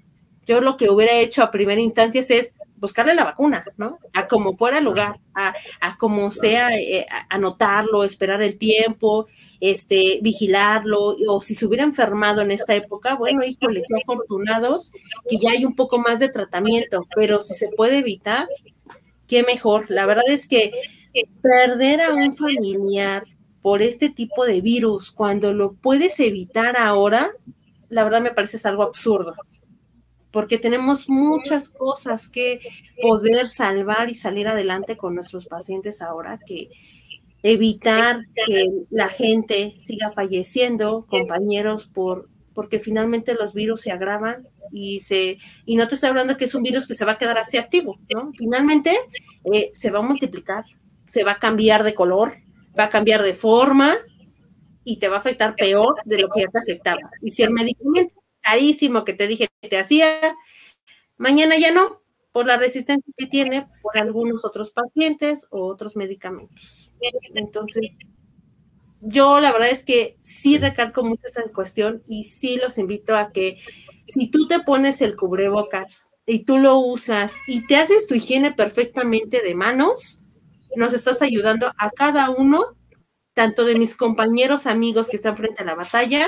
yo lo que hubiera hecho a primera instancia es buscarle la vacuna, ¿no? A como fuera el lugar, a, a como sea, eh, anotarlo, esperar el tiempo, este, vigilarlo, o si se hubiera enfermado en esta época, bueno, híjole, qué afortunados que ya hay un poco más de tratamiento, pero si se puede evitar, qué mejor. La verdad es que perder a un familiar por este tipo de virus cuando lo puedes evitar ahora, la verdad me parece algo absurdo, porque tenemos muchas cosas que poder salvar y salir adelante con nuestros pacientes ahora que evitar que la gente siga falleciendo, compañeros, por porque finalmente los virus se agravan y se y no te estoy hablando que es un virus que se va a quedar así activo, ¿no? Finalmente eh, se va a multiplicar, se va a cambiar de color, va a cambiar de forma y te va a afectar peor de lo que ya te afectaba. Y si el medicamento carísimo que te dije que te hacía, mañana ya no, por la resistencia que tiene por algunos otros pacientes o otros medicamentos. Entonces, yo la verdad es que sí recalco mucho esa cuestión y sí los invito a que si tú te pones el cubrebocas y tú lo usas y te haces tu higiene perfectamente de manos, nos estás ayudando a cada uno, tanto de mis compañeros amigos que están frente a la batalla,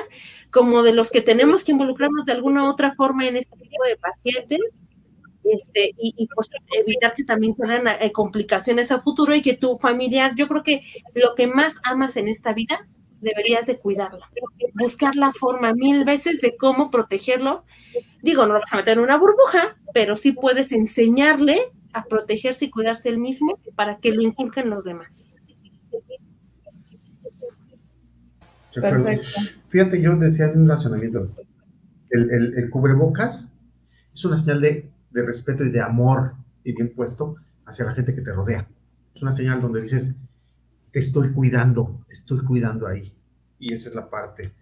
como de los que tenemos que involucrarnos de alguna u otra forma en este tipo de pacientes, este, y, pues evitar que también tengan eh, complicaciones a futuro y que tu familiar, yo creo que lo que más amas en esta vida, deberías de cuidarlo, buscar la forma mil veces de cómo protegerlo. Digo, no lo vas a meter en una burbuja, pero sí puedes enseñarle a protegerse y cuidarse él mismo para que lo inculquen los demás. Fíjate, yo decía en un razonamiento, el, cubrebocas es una señal de, de, respeto y de amor y bien puesto hacia la gente que te rodea. Es una señal donde dices, te estoy cuidando, estoy cuidando ahí. Y esa es la parte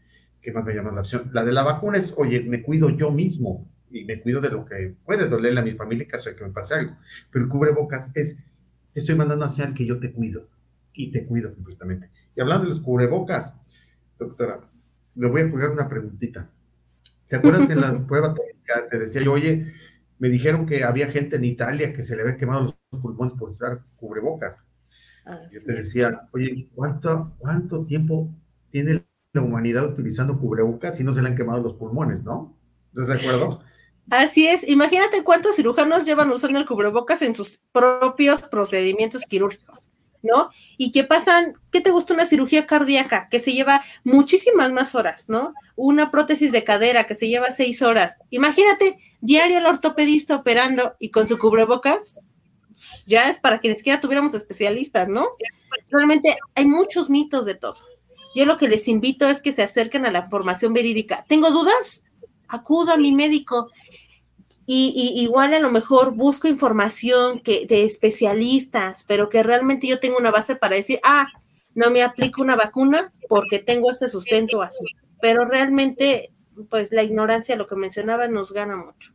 que más me llama la atención. La de la vacuna es, oye, me cuido yo mismo, y me cuido de lo que puede dolerle a mi familia en caso de que me pase algo. Pero el cubrebocas es, estoy mandando a señal que yo te cuido y te cuido completamente. Y hablando de los cubrebocas, doctora, le voy a poner una preguntita. ¿Te acuerdas que en la prueba técnica te decía yo, oye, me dijeron que había gente en Italia que se le había quemado los pulmones por usar cubrebocas? yo te decía, oye, ¿cuánto, ¿cuánto tiempo tiene la humanidad utilizando cubrebocas si no se le han quemado los pulmones, no? ¿Estás de acuerdo? Así es, imagínate cuántos cirujanos llevan usando el cubrebocas en sus propios procedimientos quirúrgicos, ¿no? Y qué pasan, ¿qué te gusta una cirugía cardíaca que se lleva muchísimas más horas, ¿no? Una prótesis de cadera que se lleva seis horas. Imagínate, diario el ortopedista operando y con su cubrebocas, ya es para que ni siquiera tuviéramos especialistas, ¿no? Realmente hay muchos mitos de todo. Yo lo que les invito es que se acerquen a la formación verídica. ¿Tengo dudas? Acudo a mi médico. Y, igual a lo mejor busco información que, de especialistas, pero que realmente yo tengo una base para decir, ah, no me aplico una vacuna porque tengo este sustento así. Pero realmente, pues la ignorancia, lo que mencionaba, nos gana mucho.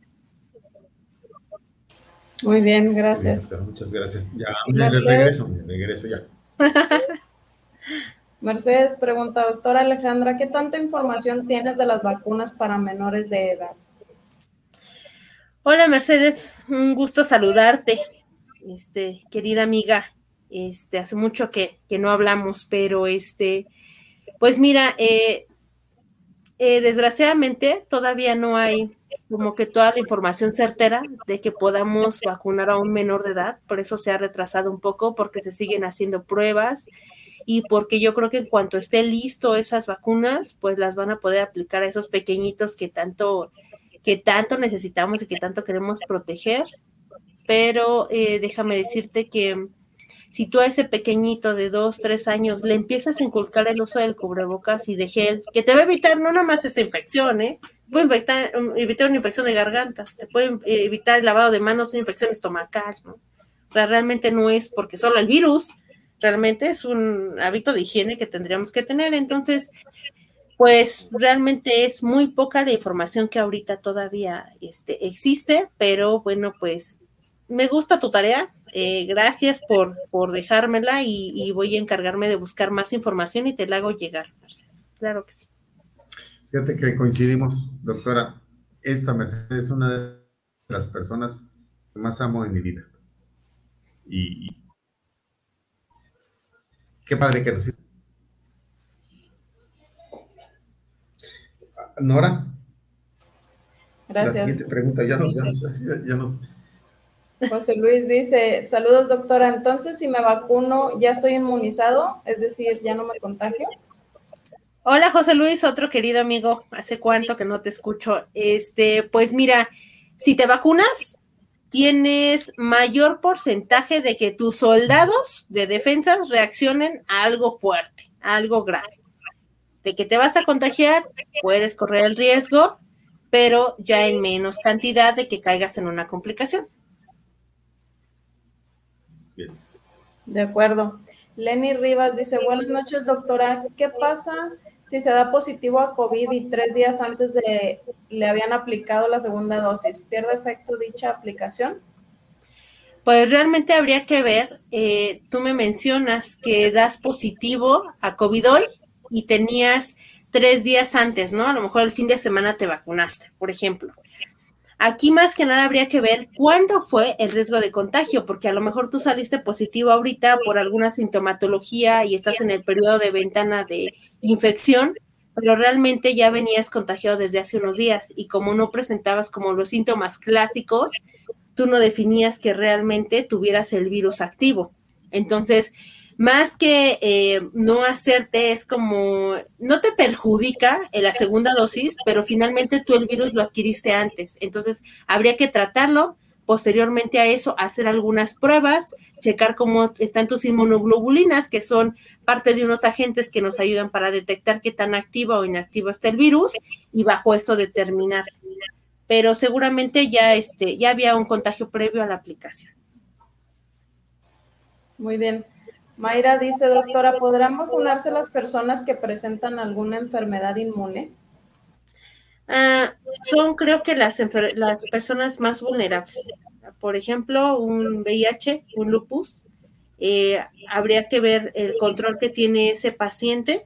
Muy bien, gracias. muchas gracias. Ya, regreso, regreso ya. Mercedes pregunta, doctora Alejandra, ¿qué tanta información tienes de las vacunas para menores de edad? Hola Mercedes, un gusto saludarte, este, querida amiga. Este, hace mucho que, no hablamos, pero este, pues mira, eh, eh, desgraciadamente todavía no hay como que toda la información certera de que podamos vacunar a un menor de edad, por eso se ha retrasado un poco, porque se siguen haciendo pruebas y porque yo creo que en cuanto esté listo esas vacunas, pues las van a poder aplicar a esos pequeñitos que tanto, que tanto necesitamos y que tanto queremos proteger. Pero eh, déjame decirte que si tú a ese pequeñito de dos, tres años le empiezas a inculcar el uso del cubrebocas y de gel, que te va a evitar no nada más esa infección, ¿eh? Puede evitar, evitar una infección de garganta, te puede evitar el lavado de manos, una infección estomacal, ¿no? O sea, realmente no es porque solo el virus, realmente es un hábito de higiene que tendríamos que tener. Entonces, pues realmente es muy poca la información que ahorita todavía este, existe, pero bueno, pues me gusta tu tarea. Eh, gracias por, por dejármela y, voy a encargarme de buscar más información y te la hago llegar, Mercedes. Claro que sí. Fíjate que coincidimos, doctora. Esta Mercedes es una de las personas que más amo en mi vida. Y, Qué padre que nos Nora. Gracias. La siguiente pregunta, ya nos, ya nos, José Luis dice, saludos doctora, entonces si me vacuno ya estoy inmunizado, es decir, ya no me contagio. Hola José Luis, otro querido amigo, hace cuánto que no te escucho. Este, pues mira, si te vacunas, tienes mayor porcentaje de que tus soldados de defensa reaccionen a algo fuerte, a algo grave. De que te vas a contagiar, puedes correr el riesgo, pero ya en menos cantidad de que caigas en una complicación. De acuerdo. Lenny Rivas dice, buenas noches, doctora. ¿Qué pasa si se da positivo a COVID y tres días antes de le habían aplicado la segunda dosis? ¿Pierde efecto dicha aplicación? Pues realmente habría que ver, eh, tú me mencionas que das positivo a COVID hoy y tenías tres días antes, ¿no? A lo mejor el fin de semana te vacunaste, por ejemplo. Aquí más que nada habría que ver cuándo fue el riesgo de contagio, porque a lo mejor tú saliste positivo ahorita por alguna sintomatología y estás en el periodo de ventana de infección, pero realmente ya venías contagiado desde hace unos días y como no presentabas como los síntomas clásicos, tú no definías que realmente tuvieras el virus activo. Entonces, más que eh, no hacerte, es como, no te perjudica en la segunda dosis, pero finalmente tú el virus lo adquiriste antes. Entonces, habría que tratarlo. Posteriormente a eso, hacer algunas pruebas, checar cómo están tus inmunoglobulinas, que son parte de unos agentes que nos ayudan para detectar qué tan activa o inactiva está el virus, y bajo eso determinar. Pero seguramente ya, este, ya había un contagio previo a la aplicación. Muy bien. Mayra dice, doctora, ¿podrán vacunarse las personas que presentan alguna enfermedad inmune? Ah, son creo que las, personas más vulnerables. Por ejemplo, un VIH, un lupus, eh, habría que ver el control que tiene ese paciente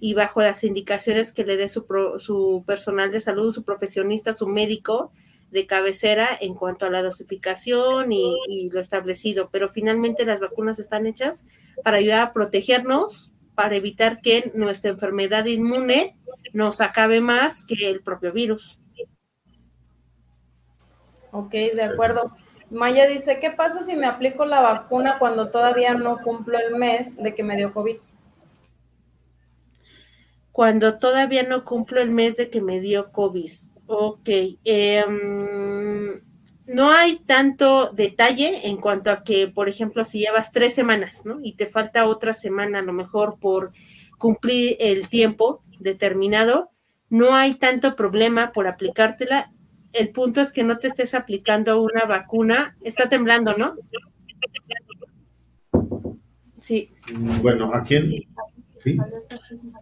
y bajo las indicaciones que le dé su, su personal de salud, su profesionista, su médico, de cabecera en cuanto a la dosificación y, lo establecido, pero finalmente las vacunas están hechas para ayudar a protegernos, para evitar que nuestra enfermedad inmune nos acabe más que el propio virus. Ok, de acuerdo. Maya dice, ¿qué pasa si me aplico la vacuna cuando todavía no cumplo el mes de que me dio COVID? Cuando todavía no cumplo el mes de que me dio COVID. Ok. Em, no hay tanto detalle en cuanto a que, por ejemplo, si llevas tres semanas, ¿no? Y te falta otra semana a lo mejor por cumplir el tiempo determinado, no hay tanto problema por aplicártela. El punto es que no te estés aplicando una vacuna. Está temblando, ¿no? Sí. Bueno, ¿a quién? Sí.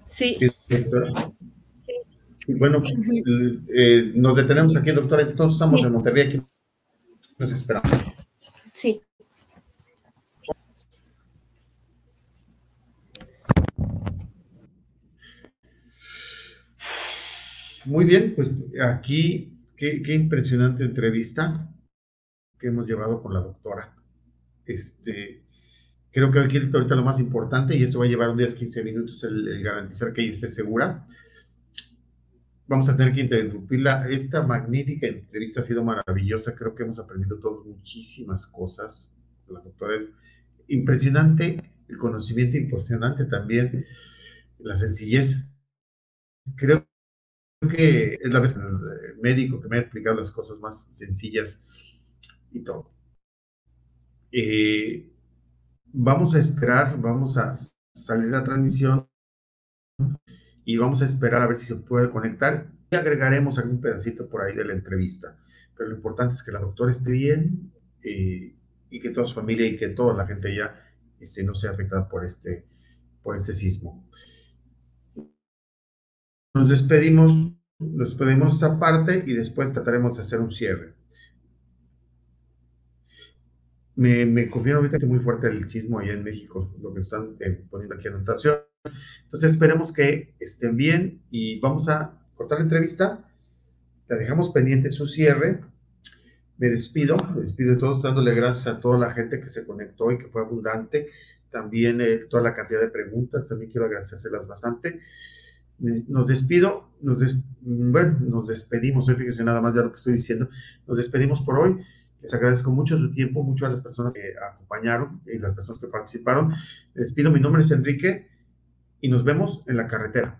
Sí. Bueno, eh, nos detenemos aquí, doctora. Todos estamos en Monterrey, aquí nos esperamos. Sí. Muy bien, pues aquí, qué, qué, impresionante entrevista que hemos llevado con la doctora. Este, creo que aquí ahorita lo más importante, y esto va a llevar un 10, 15 minutos, el garantizar que ella esté segura vamos a tener que interrumpirla. Esta magnífica entrevista ha sido maravillosa. Creo que hemos aprendido todos muchísimas cosas. La doctora es impresionante, el conocimiento impresionante también, la sencillez. Creo que es la vez el médico que me ha explicado las cosas más sencillas y todo. Eh, vamos a esperar, vamos a salir la transmisión y vamos a esperar a ver si se puede conectar y agregaremos algún pedacito por ahí de la entrevista. Pero lo importante es que la doctora esté bien eh, y que toda su familia y que toda la gente ya este, no sea afectada por este, por este sismo. Nos despedimos, nos despedimos esa parte y después trataremos de hacer un cierre. Me, me ahorita que muy fuerte el sismo allá en México, lo que están eh, poniendo aquí anotación. Entonces esperemos que estén bien y vamos a cortar la entrevista. La dejamos pendiente su cierre. Me despido, me despido de todos, dándole gracias a toda la gente que se conectó y que fue abundante. También eh, toda la cantidad de preguntas, también quiero agradecérselas bastante. Nos despido, nos bueno, nos despedimos, fíjense nada más de lo que estoy diciendo. Nos despedimos por hoy Les agradezco mucho su tiempo, mucho a las personas que acompañaron y las personas que participaron. Les pido, mi nombre es Enrique y nos vemos en la carretera.